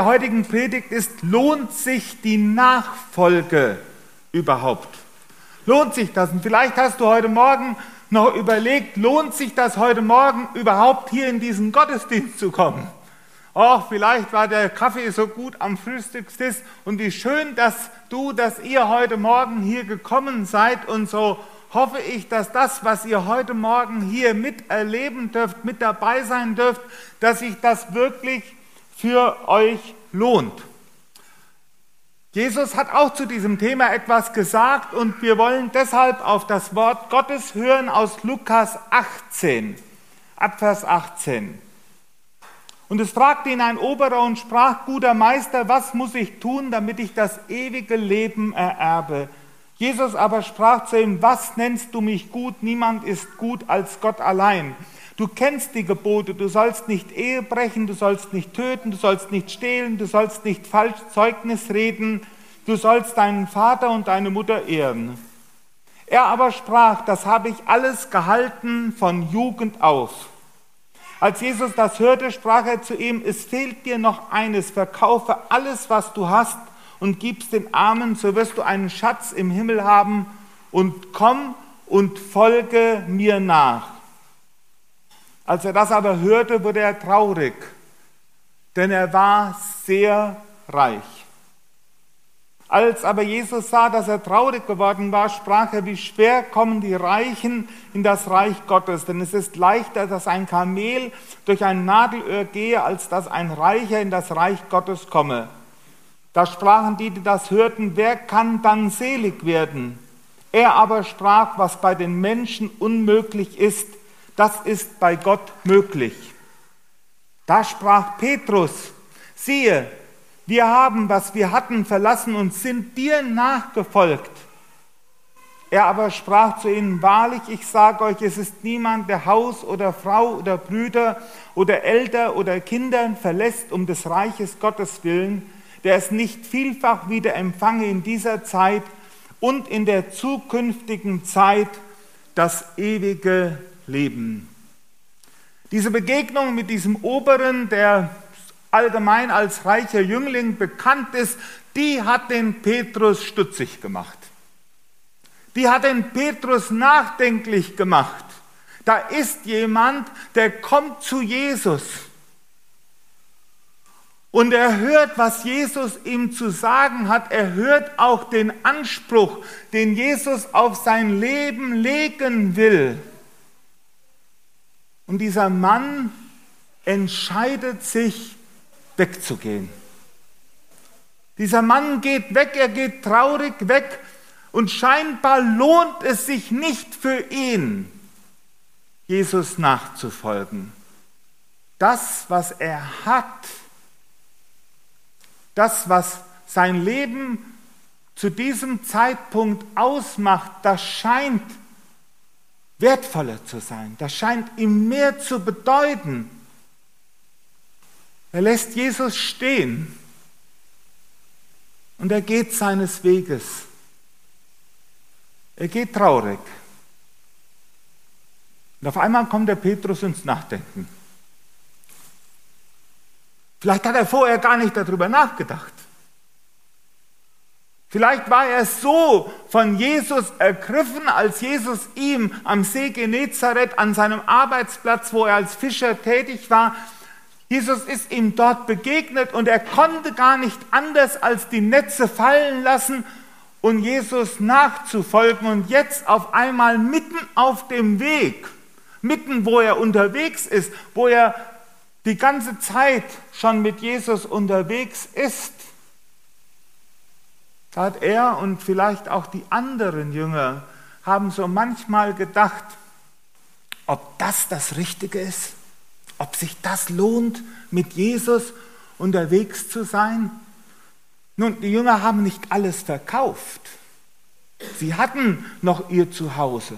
der heutigen Predigt ist, lohnt sich die Nachfolge überhaupt? Lohnt sich das? Und vielleicht hast du heute Morgen noch überlegt, lohnt sich das heute Morgen überhaupt hier in diesen Gottesdienst zu kommen? Oh, vielleicht war der Kaffee so gut am Frühstückstisch und wie schön, dass du, dass ihr heute Morgen hier gekommen seid und so hoffe ich, dass das, was ihr heute Morgen hier miterleben dürft, mit dabei sein dürft, dass sich das wirklich für euch lohnt. Jesus hat auch zu diesem Thema etwas gesagt und wir wollen deshalb auf das Wort Gottes hören aus Lukas 18, Abvers 18. Und es fragte ihn ein Oberer und sprach, guter Meister, was muss ich tun, damit ich das ewige Leben ererbe? Jesus aber sprach zu ihm, was nennst du mich gut? Niemand ist gut als Gott allein. Du kennst die Gebote, du sollst nicht Ehe brechen, du sollst nicht töten, du sollst nicht stehlen, du sollst nicht falsch Zeugnis reden, du sollst deinen Vater und deine Mutter ehren. Er aber sprach, das habe ich alles gehalten von Jugend auf. Als Jesus das hörte, sprach er zu ihm, es fehlt dir noch eines, verkaufe alles, was du hast und gib's den Armen, so wirst du einen Schatz im Himmel haben und komm und folge mir nach. Als er das aber hörte, wurde er traurig, denn er war sehr reich. Als aber Jesus sah, dass er traurig geworden war, sprach er, wie schwer kommen die Reichen in das Reich Gottes. Denn es ist leichter, dass ein Kamel durch ein Nadelöhr gehe, als dass ein Reicher in das Reich Gottes komme. Da sprachen die, die das hörten, wer kann dann selig werden? Er aber sprach, was bei den Menschen unmöglich ist, das ist bei Gott möglich. Da sprach Petrus, siehe, wir haben, was wir hatten, verlassen und sind dir nachgefolgt. Er aber sprach zu ihnen, wahrlich, ich sage euch, es ist niemand, der Haus oder Frau oder Brüder oder Eltern oder Kinder verlässt um des Reiches Gottes willen, der es nicht vielfach wieder empfange in dieser Zeit und in der zukünftigen Zeit das ewige Leben. Diese Begegnung mit diesem Oberen, der allgemein als reicher Jüngling bekannt ist, die hat den Petrus stutzig gemacht. Die hat den Petrus nachdenklich gemacht. Da ist jemand, der kommt zu Jesus. Und er hört, was Jesus ihm zu sagen hat. Er hört auch den Anspruch, den Jesus auf sein Leben legen will. Und dieser Mann entscheidet sich, wegzugehen. Dieser Mann geht weg, er geht traurig weg und scheinbar lohnt es sich nicht für ihn, Jesus nachzufolgen. Das, was er hat, das, was sein Leben zu diesem Zeitpunkt ausmacht, das scheint wertvoller zu sein. Das scheint ihm mehr zu bedeuten. Er lässt Jesus stehen und er geht seines Weges. Er geht traurig. Und auf einmal kommt der Petrus ins Nachdenken. Vielleicht hat er vorher gar nicht darüber nachgedacht. Vielleicht war er so von Jesus ergriffen, als Jesus ihm am See Genezareth an seinem Arbeitsplatz, wo er als Fischer tätig war, Jesus ist ihm dort begegnet und er konnte gar nicht anders als die Netze fallen lassen und Jesus nachzufolgen. Und jetzt auf einmal mitten auf dem Weg, mitten wo er unterwegs ist, wo er die ganze Zeit schon mit Jesus unterwegs ist, da hat er und vielleicht auch die anderen Jünger haben so manchmal gedacht, ob das das Richtige ist, ob sich das lohnt, mit Jesus unterwegs zu sein. Nun, die Jünger haben nicht alles verkauft. Sie hatten noch ihr Zuhause.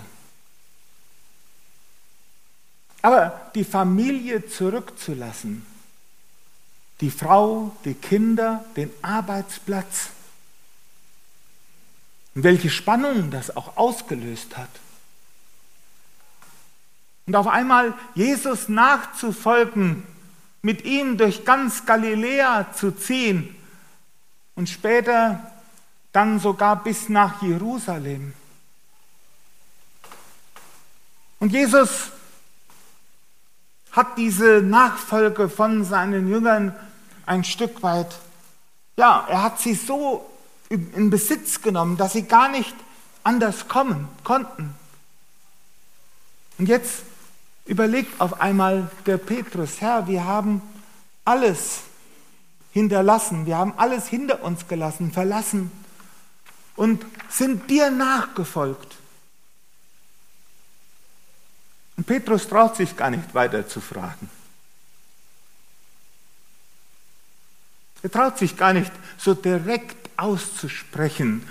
Aber die Familie zurückzulassen, die Frau, die Kinder, den Arbeitsplatz, und welche Spannung das auch ausgelöst hat. Und auf einmal Jesus nachzufolgen, mit ihm durch ganz Galiläa zu ziehen und später dann sogar bis nach Jerusalem. Und Jesus hat diese Nachfolge von seinen Jüngern ein Stück weit, ja, er hat sie so in Besitz genommen, dass sie gar nicht anders kommen konnten. Und jetzt überlegt auf einmal der Petrus, Herr, wir haben alles hinterlassen, wir haben alles hinter uns gelassen, verlassen und sind dir nachgefolgt. Und Petrus traut sich gar nicht weiter zu fragen. Er traut sich gar nicht so direkt auszusprechen,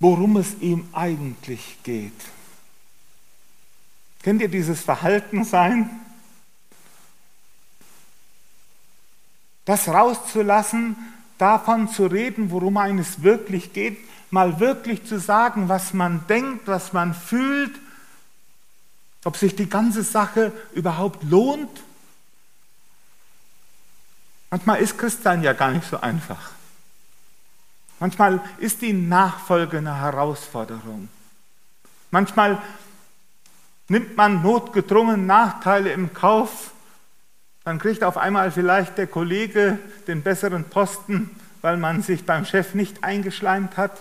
worum es ihm eigentlich geht. Kennt ihr dieses Verhalten sein? Das rauszulassen, davon zu reden, worum es wirklich geht, mal wirklich zu sagen, was man denkt, was man fühlt, ob sich die ganze Sache überhaupt lohnt. Manchmal ist Christsein ja gar nicht so einfach. Manchmal ist die Nachfolge eine Herausforderung. Manchmal nimmt man notgedrungen Nachteile im Kauf, dann kriegt auf einmal vielleicht der Kollege den besseren Posten, weil man sich beim Chef nicht eingeschleimt hat.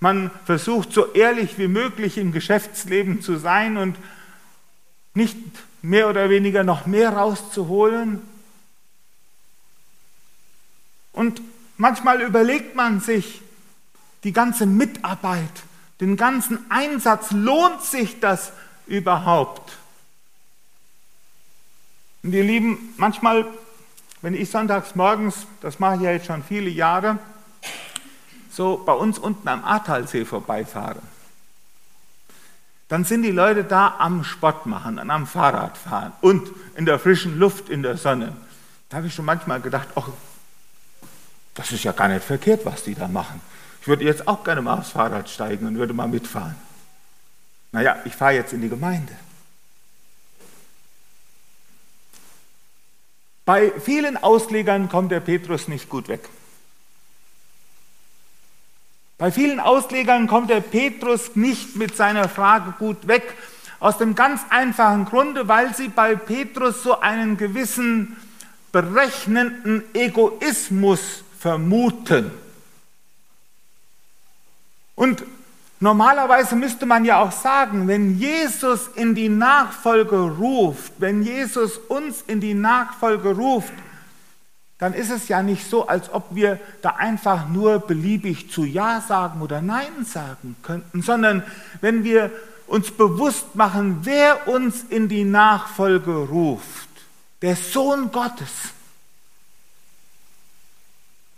Man versucht so ehrlich wie möglich im Geschäftsleben zu sein und nicht mehr oder weniger noch mehr rauszuholen. Und manchmal überlegt man sich die ganze Mitarbeit, den ganzen Einsatz, lohnt sich das überhaupt? Und ihr Lieben, manchmal, wenn ich sonntags morgens, das mache ich ja jetzt schon viele Jahre, so bei uns unten am Ahrtalsee vorbeifahre, dann sind die Leute da am Sport machen, am Fahrradfahren und in der frischen Luft, in der Sonne. Da habe ich schon manchmal gedacht, ach, das ist ja gar nicht verkehrt, was die da machen. Ich würde jetzt auch gerne mal aufs Fahrrad steigen und würde mal mitfahren. Naja, ich fahre jetzt in die Gemeinde. Bei vielen Auslegern kommt der Petrus nicht gut weg. Bei vielen Auslegern kommt der Petrus nicht mit seiner Frage gut weg, aus dem ganz einfachen Grunde, weil sie bei Petrus so einen gewissen berechnenden Egoismus vermuten. Und normalerweise müsste man ja auch sagen, wenn Jesus in die Nachfolge ruft, wenn Jesus uns in die Nachfolge ruft, dann ist es ja nicht so, als ob wir da einfach nur beliebig zu Ja sagen oder Nein sagen könnten, sondern wenn wir uns bewusst machen, wer uns in die Nachfolge ruft, der Sohn Gottes,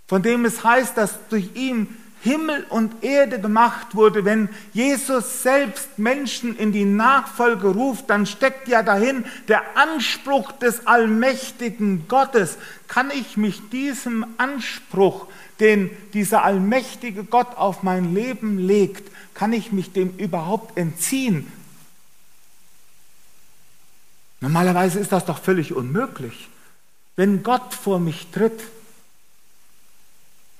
von dem es heißt, dass durch ihn Himmel und Erde gemacht wurde, wenn Jesus selbst Menschen in die Nachfolge ruft, dann steckt ja dahin der Anspruch des allmächtigen Gottes. Kann ich mich diesem Anspruch, den dieser allmächtige Gott auf mein Leben legt, kann ich mich dem überhaupt entziehen? Normalerweise ist das doch völlig unmöglich. Wenn Gott vor mich tritt,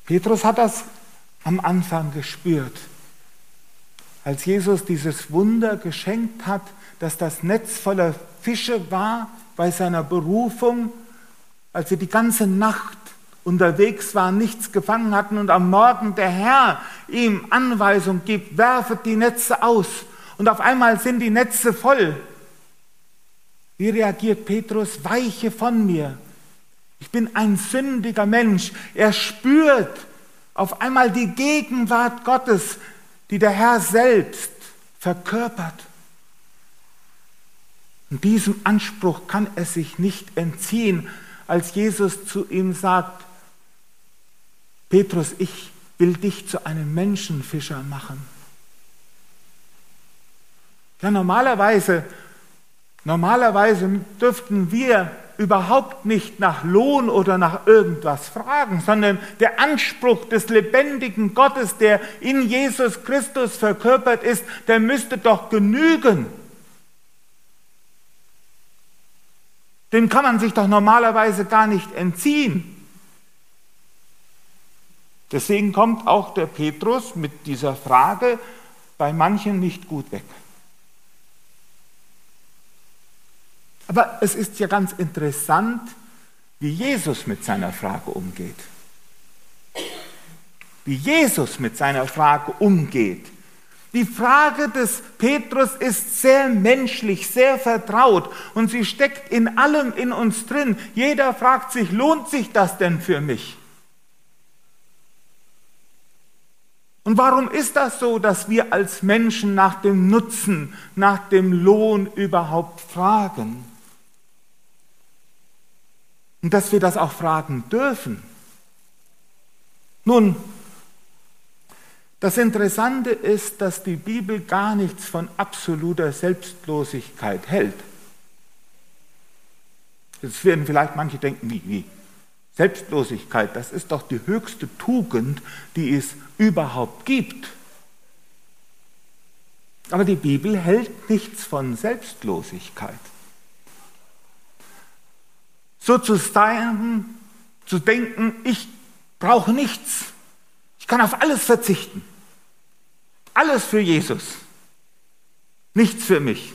Petrus hat das am Anfang gespürt. Als Jesus dieses Wunder geschenkt hat, dass das Netz voller Fische war bei seiner Berufung, als sie die ganze Nacht unterwegs waren, nichts gefangen hatten und am Morgen der Herr ihm Anweisung gibt, werfet die Netze aus und auf einmal sind die Netze voll. Wie reagiert Petrus? Weiche von mir. Ich bin ein sündiger Mensch. Er spürt auf einmal die Gegenwart Gottes, die der Herr selbst verkörpert. Und diesem Anspruch kann er sich nicht entziehen, als Jesus zu ihm sagt, Petrus, ich will dich zu einem Menschenfischer machen. Ja, normalerweise, normalerweise dürften wir überhaupt nicht nach Lohn oder nach irgendwas fragen, sondern der Anspruch des lebendigen Gottes, der in Jesus Christus verkörpert ist, der müsste doch genügen. Dem kann man sich doch normalerweise gar nicht entziehen. Deswegen kommt auch der Petrus mit dieser Frage bei manchen nicht gut weg. Aber es ist ja ganz interessant, wie Jesus mit seiner Frage umgeht. Wie Jesus mit seiner Frage umgeht. Die Frage des Petrus ist sehr menschlich, sehr vertraut und sie steckt in allem in uns drin. Jeder fragt sich, lohnt sich das denn für mich? Und warum ist das so, dass wir als Menschen nach dem Nutzen, nach dem Lohn überhaupt fragen? Und dass wir das auch fragen dürfen? Nun, das Interessante ist, dass die Bibel gar nichts von absoluter Selbstlosigkeit hält. Jetzt werden vielleicht manche denken, wie, wie Selbstlosigkeit, das ist doch die höchste Tugend, die es überhaupt gibt. Aber die Bibel hält nichts von Selbstlosigkeit. So zu sein, zu denken, ich brauche nichts, ich kann auf alles verzichten. Alles für Jesus. Nichts für mich.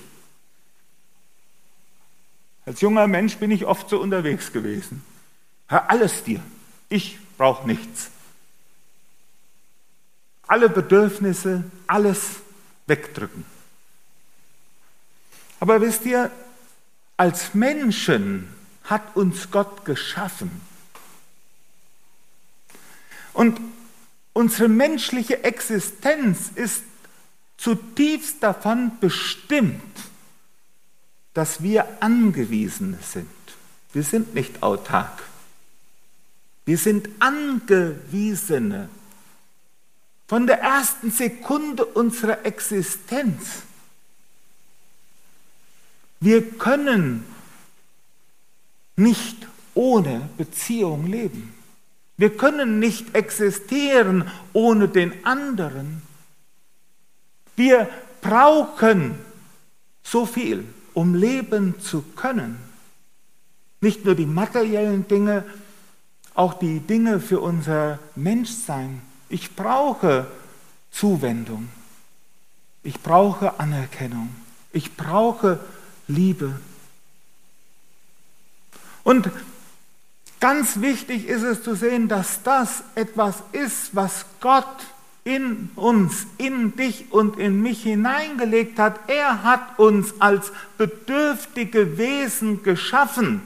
Als junger Mensch bin ich oft so unterwegs gewesen. Hör alles dir. Ich brauche nichts. Alle Bedürfnisse, alles wegdrücken. Aber wisst ihr, als Menschen hat uns Gott geschaffen. Und Unsere menschliche Existenz ist zutiefst davon bestimmt, dass wir angewiesen sind. Wir sind nicht autark. Wir sind Angewiesene. Von der ersten Sekunde unserer Existenz. Wir können nicht ohne Beziehung leben. Wir können nicht existieren ohne den anderen. Wir brauchen so viel, um leben zu können. Nicht nur die materiellen Dinge, auch die Dinge für unser Menschsein. Ich brauche Zuwendung. Ich brauche Anerkennung. Ich brauche Liebe. Und Ganz wichtig ist es zu sehen, dass das etwas ist, was Gott in uns, in dich und in mich hineingelegt hat. Er hat uns als bedürftige Wesen geschaffen.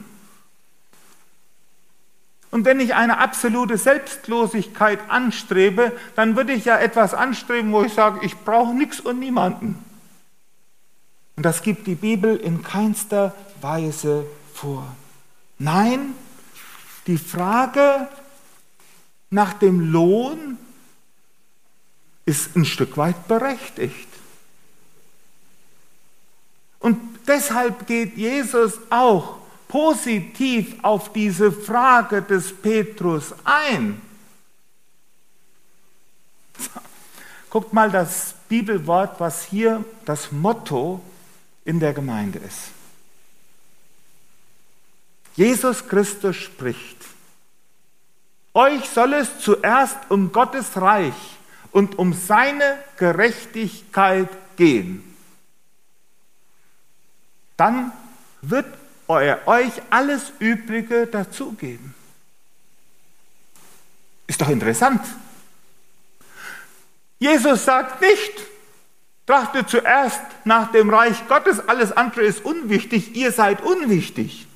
Und wenn ich eine absolute Selbstlosigkeit anstrebe, dann würde ich ja etwas anstreben, wo ich sage, ich brauche nichts und niemanden. Und das gibt die Bibel in keinster Weise vor. Nein, die Frage nach dem Lohn ist ein Stück weit berechtigt. Und deshalb geht Jesus auch positiv auf diese Frage des Petrus ein. Guckt mal das Bibelwort, was hier das Motto in der Gemeinde ist. Jesus Christus spricht, euch soll es zuerst um Gottes Reich und um seine Gerechtigkeit gehen. Dann wird er euch alles Übrige dazugeben. Ist doch interessant. Jesus sagt nicht, trachtet zuerst nach dem Reich Gottes, alles andere ist unwichtig, ihr seid unwichtig.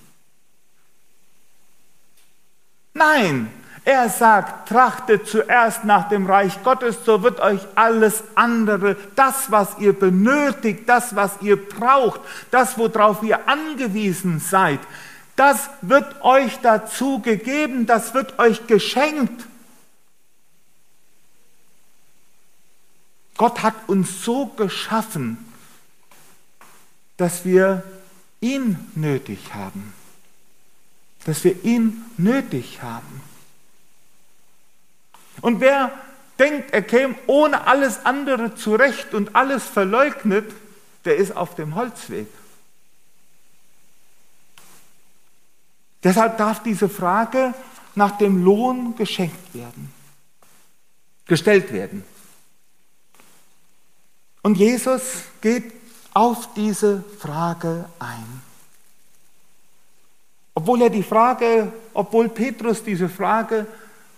Nein, er sagt, trachtet zuerst nach dem Reich Gottes, so wird euch alles andere, das, was ihr benötigt, das, was ihr braucht, das, worauf ihr angewiesen seid, das wird euch dazu gegeben, das wird euch geschenkt. Gott hat uns so geschaffen, dass wir ihn nötig haben dass wir ihn nötig haben. Und wer denkt, er käme ohne alles andere zurecht und alles verleugnet, der ist auf dem Holzweg. Deshalb darf diese Frage nach dem Lohn geschenkt werden, gestellt werden. Und Jesus geht auf diese Frage ein. Obwohl er die Frage, obwohl Petrus diese Frage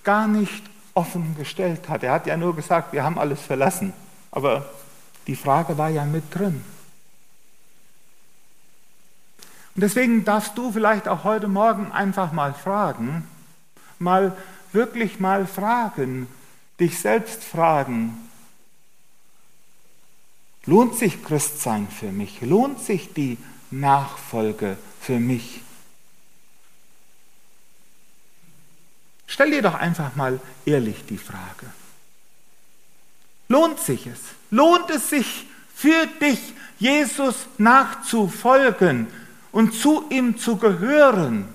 gar nicht offen gestellt hat. Er hat ja nur gesagt, wir haben alles verlassen. Aber die Frage war ja mit drin. Und deswegen darfst du vielleicht auch heute Morgen einfach mal fragen, mal wirklich mal fragen, dich selbst fragen, lohnt sich Christsein für mich? Lohnt sich die Nachfolge für mich? Stell dir doch einfach mal ehrlich die Frage. Lohnt sich es? Lohnt es sich für dich, Jesus nachzufolgen und zu ihm zu gehören?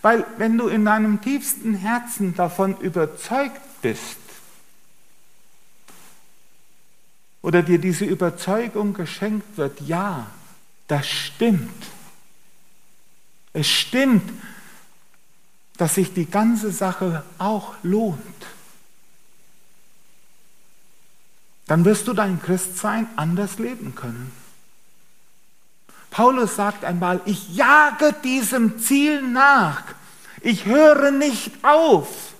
Weil wenn du in deinem tiefsten Herzen davon überzeugt bist oder dir diese Überzeugung geschenkt wird, ja, das stimmt. Es stimmt, dass sich die ganze Sache auch lohnt, dann wirst du dein Christsein anders leben können. Paulus sagt einmal, ich jage diesem Ziel nach, ich höre nicht auf,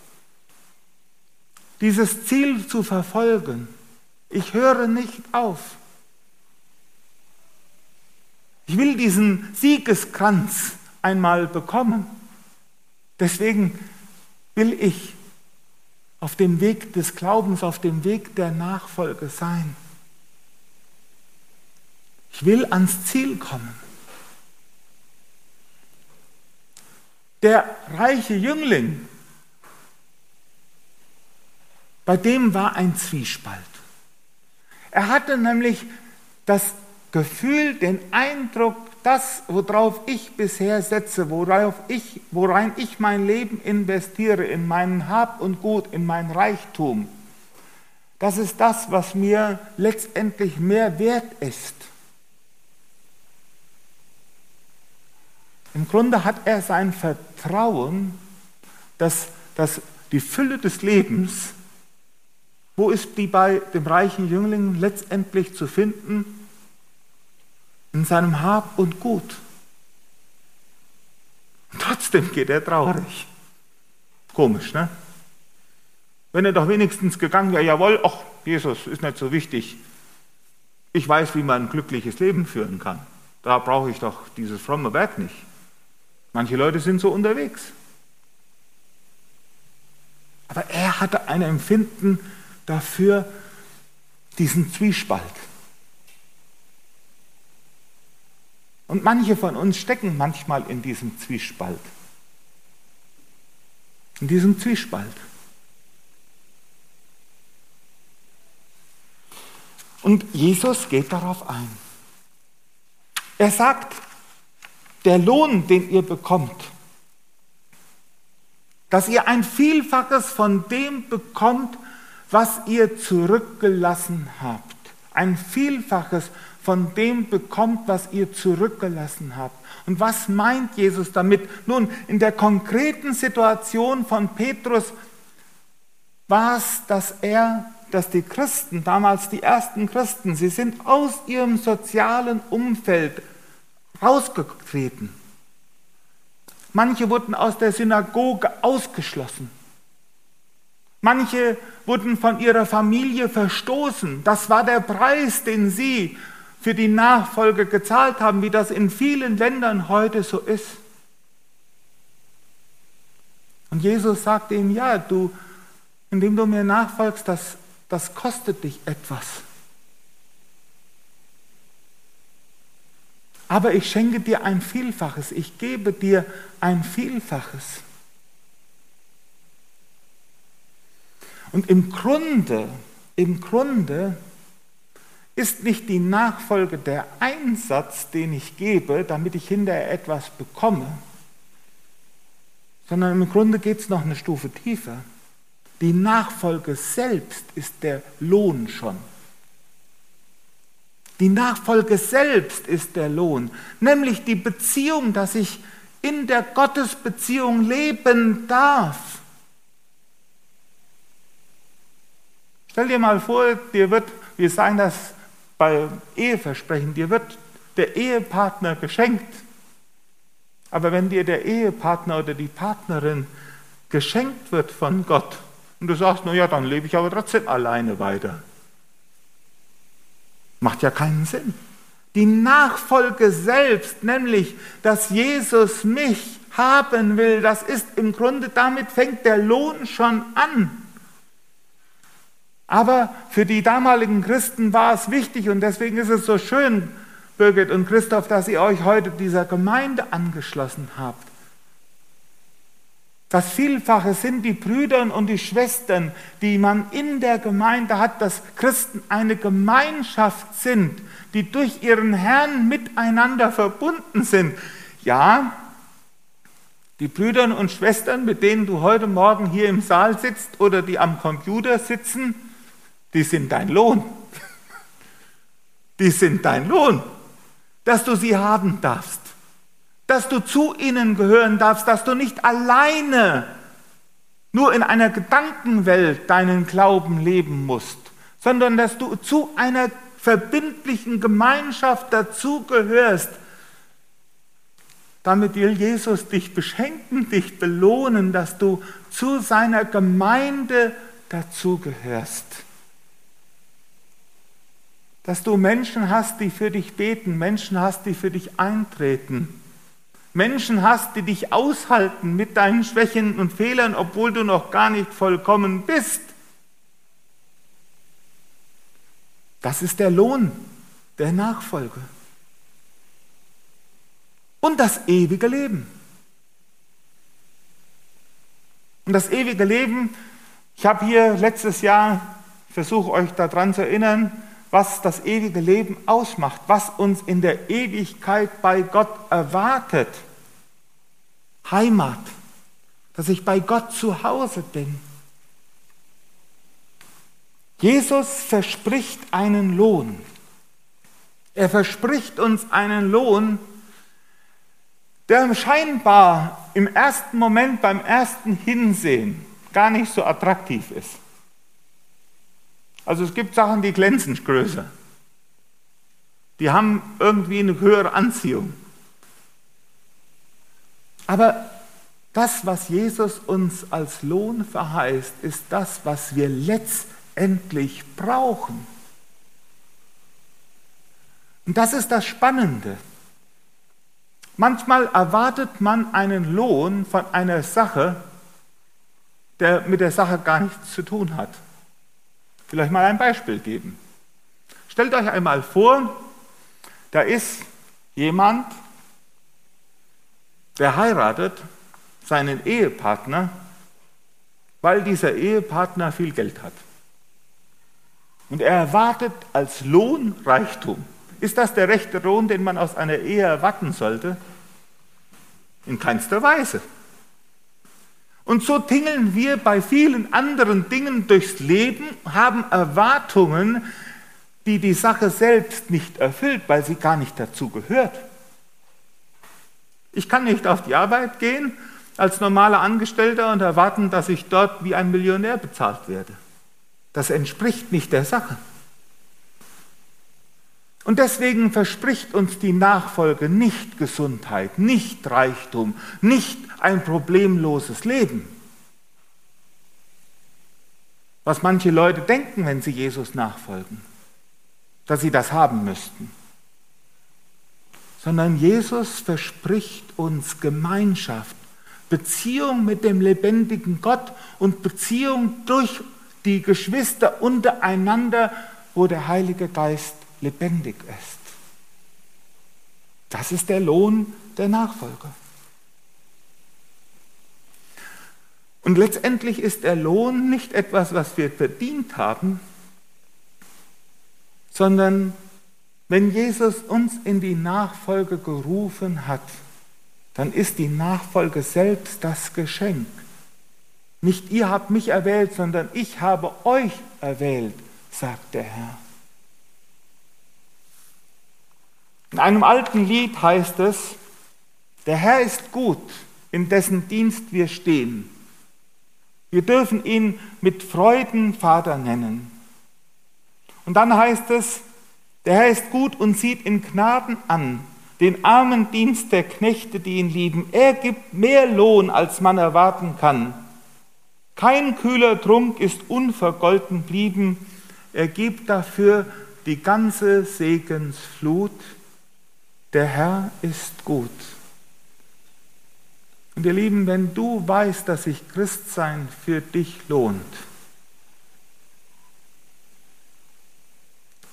dieses Ziel zu verfolgen. Ich höre nicht auf. Ich will diesen Siegeskranz einmal bekommen. Deswegen will ich auf dem Weg des Glaubens, auf dem Weg der Nachfolge sein. Ich will ans Ziel kommen. Der reiche Jüngling, bei dem war ein Zwiespalt. Er hatte nämlich das Gefühl, den Eindruck, das, worauf ich bisher setze, worauf ich, worein ich mein Leben investiere, in meinen Hab und Gut, in mein Reichtum, das ist das, was mir letztendlich mehr wert ist. Im Grunde hat er sein Vertrauen, dass, dass die Fülle des Lebens, wo ist die bei dem reichen Jüngling letztendlich zu finden? In seinem Hab und Gut. Und trotzdem geht er traurig. Komisch, ne? Wenn er doch wenigstens gegangen wäre, jawohl, ach, Jesus ist nicht so wichtig. Ich weiß, wie man ein glückliches Leben führen kann. Da brauche ich doch dieses fromme Werk nicht. Manche Leute sind so unterwegs. Aber er hatte ein Empfinden dafür, diesen Zwiespalt. Und manche von uns stecken manchmal in diesem Zwiespalt. In diesem Zwiespalt. Und Jesus geht darauf ein. Er sagt, der Lohn, den ihr bekommt, dass ihr ein Vielfaches von dem bekommt, was ihr zurückgelassen habt. Ein Vielfaches von dem bekommt, was ihr zurückgelassen habt. Und was meint Jesus damit? Nun, in der konkreten Situation von Petrus war es, dass er, dass die Christen, damals die ersten Christen, sie sind aus ihrem sozialen Umfeld rausgetreten. Manche wurden aus der Synagoge ausgeschlossen. Manche wurden von ihrer Familie verstoßen. Das war der Preis, den sie für die Nachfolge gezahlt haben, wie das in vielen Ländern heute so ist. Und Jesus sagte ihm, ja, du, indem du mir nachfolgst, das, das kostet dich etwas. Aber ich schenke dir ein Vielfaches, ich gebe dir ein Vielfaches. Und im Grunde, im Grunde ist nicht die Nachfolge der Einsatz, den ich gebe, damit ich hinterher etwas bekomme, sondern im Grunde geht es noch eine Stufe tiefer. Die Nachfolge selbst ist der Lohn schon. Die Nachfolge selbst ist der Lohn, nämlich die Beziehung, dass ich in der Gottesbeziehung leben darf. Stell dir mal vor, dir wird, wir sagen das bei Eheversprechen, dir wird der Ehepartner geschenkt. Aber wenn dir der Ehepartner oder die Partnerin geschenkt wird von Gott und du sagst, na ja, dann lebe ich aber trotzdem alleine weiter. Macht ja keinen Sinn. Die Nachfolge selbst, nämlich, dass Jesus mich haben will, das ist im Grunde, damit fängt der Lohn schon an. Aber für die damaligen Christen war es wichtig und deswegen ist es so schön, Birgit und Christoph, dass ihr euch heute dieser Gemeinde angeschlossen habt. Das Vielfache sind die Brüder und die Schwestern, die man in der Gemeinde hat, dass Christen eine Gemeinschaft sind, die durch ihren Herrn miteinander verbunden sind. Ja, die Brüder und Schwestern, mit denen du heute Morgen hier im Saal sitzt oder die am Computer sitzen, die sind dein Lohn. Die sind dein Lohn, dass du sie haben darfst, dass du zu ihnen gehören darfst, dass du nicht alleine nur in einer Gedankenwelt deinen Glauben leben musst, sondern dass du zu einer verbindlichen Gemeinschaft dazugehörst. Damit will Jesus dich beschenken, dich belohnen, dass du zu seiner Gemeinde dazugehörst dass du Menschen hast, die für dich beten, Menschen hast, die für dich eintreten, Menschen hast, die dich aushalten mit deinen Schwächen und Fehlern, obwohl du noch gar nicht vollkommen bist. Das ist der Lohn der Nachfolge. Und das ewige Leben. Und das ewige Leben, ich habe hier letztes Jahr, versuche euch daran zu erinnern, was das ewige Leben ausmacht, was uns in der Ewigkeit bei Gott erwartet. Heimat, dass ich bei Gott zu Hause bin. Jesus verspricht einen Lohn. Er verspricht uns einen Lohn, der scheinbar im ersten Moment, beim ersten Hinsehen gar nicht so attraktiv ist. Also es gibt Sachen, die glänzen größer. Die haben irgendwie eine höhere Anziehung. Aber das, was Jesus uns als Lohn verheißt, ist das, was wir letztendlich brauchen. Und das ist das Spannende. Manchmal erwartet man einen Lohn von einer Sache, der mit der Sache gar nichts zu tun hat vielleicht mal ein Beispiel geben. Stellt euch einmal vor, da ist jemand, der heiratet seinen Ehepartner, weil dieser Ehepartner viel Geld hat. Und er erwartet als Lohn Reichtum. Ist das der rechte Lohn, den man aus einer Ehe erwarten sollte? In keinster Weise. Und so tingeln wir bei vielen anderen Dingen durchs Leben, haben Erwartungen, die die Sache selbst nicht erfüllt, weil sie gar nicht dazu gehört. Ich kann nicht auf die Arbeit gehen als normaler Angestellter und erwarten, dass ich dort wie ein Millionär bezahlt werde. Das entspricht nicht der Sache. Und deswegen verspricht uns die Nachfolge nicht Gesundheit, nicht Reichtum, nicht ein problemloses Leben. Was manche Leute denken, wenn sie Jesus nachfolgen, dass sie das haben müssten. Sondern Jesus verspricht uns Gemeinschaft, Beziehung mit dem lebendigen Gott und Beziehung durch die Geschwister untereinander, wo der Heilige Geist lebendig ist. Das ist der Lohn der Nachfolger. Und letztendlich ist der Lohn nicht etwas, was wir verdient haben, sondern wenn Jesus uns in die Nachfolge gerufen hat, dann ist die Nachfolge selbst das Geschenk. Nicht ihr habt mich erwählt, sondern ich habe euch erwählt, sagt der Herr. In einem alten Lied heißt es, der Herr ist gut, in dessen Dienst wir stehen. Wir dürfen ihn mit Freuden Vater nennen. Und dann heißt es, der Herr ist gut und sieht in Gnaden an den armen Dienst der Knechte, die ihn lieben. Er gibt mehr Lohn, als man erwarten kann. Kein kühler Trunk ist unvergolten blieben. Er gibt dafür die ganze Segensflut. Der Herr ist gut. Und ihr Lieben, wenn du weißt, dass sich Christsein für dich lohnt,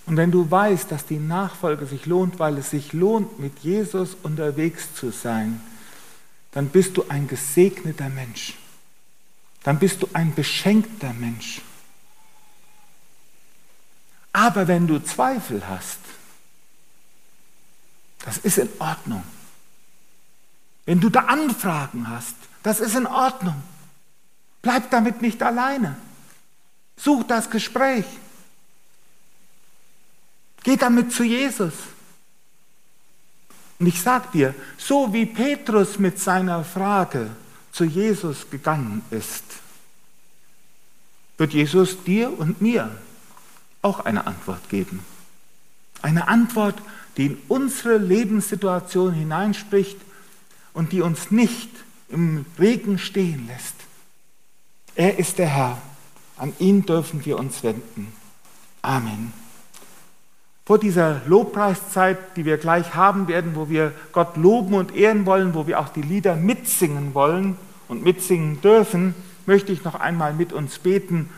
und wenn du weißt, dass die Nachfolge sich lohnt, weil es sich lohnt, mit Jesus unterwegs zu sein, dann bist du ein gesegneter Mensch. Dann bist du ein beschenkter Mensch. Aber wenn du Zweifel hast, das ist in Ordnung. Wenn du da Anfragen hast, das ist in Ordnung. Bleib damit nicht alleine. Such das Gespräch. Geh damit zu Jesus. Und ich sage dir, so wie Petrus mit seiner Frage zu Jesus gegangen ist, wird Jesus dir und mir auch eine Antwort geben. Eine Antwort, die in unsere Lebenssituation hineinspricht und die uns nicht im Regen stehen lässt. Er ist der Herr. An ihn dürfen wir uns wenden. Amen. Vor dieser Lobpreiszeit, die wir gleich haben werden, wo wir Gott loben und ehren wollen, wo wir auch die Lieder mitsingen wollen und mitsingen dürfen, möchte ich noch einmal mit uns beten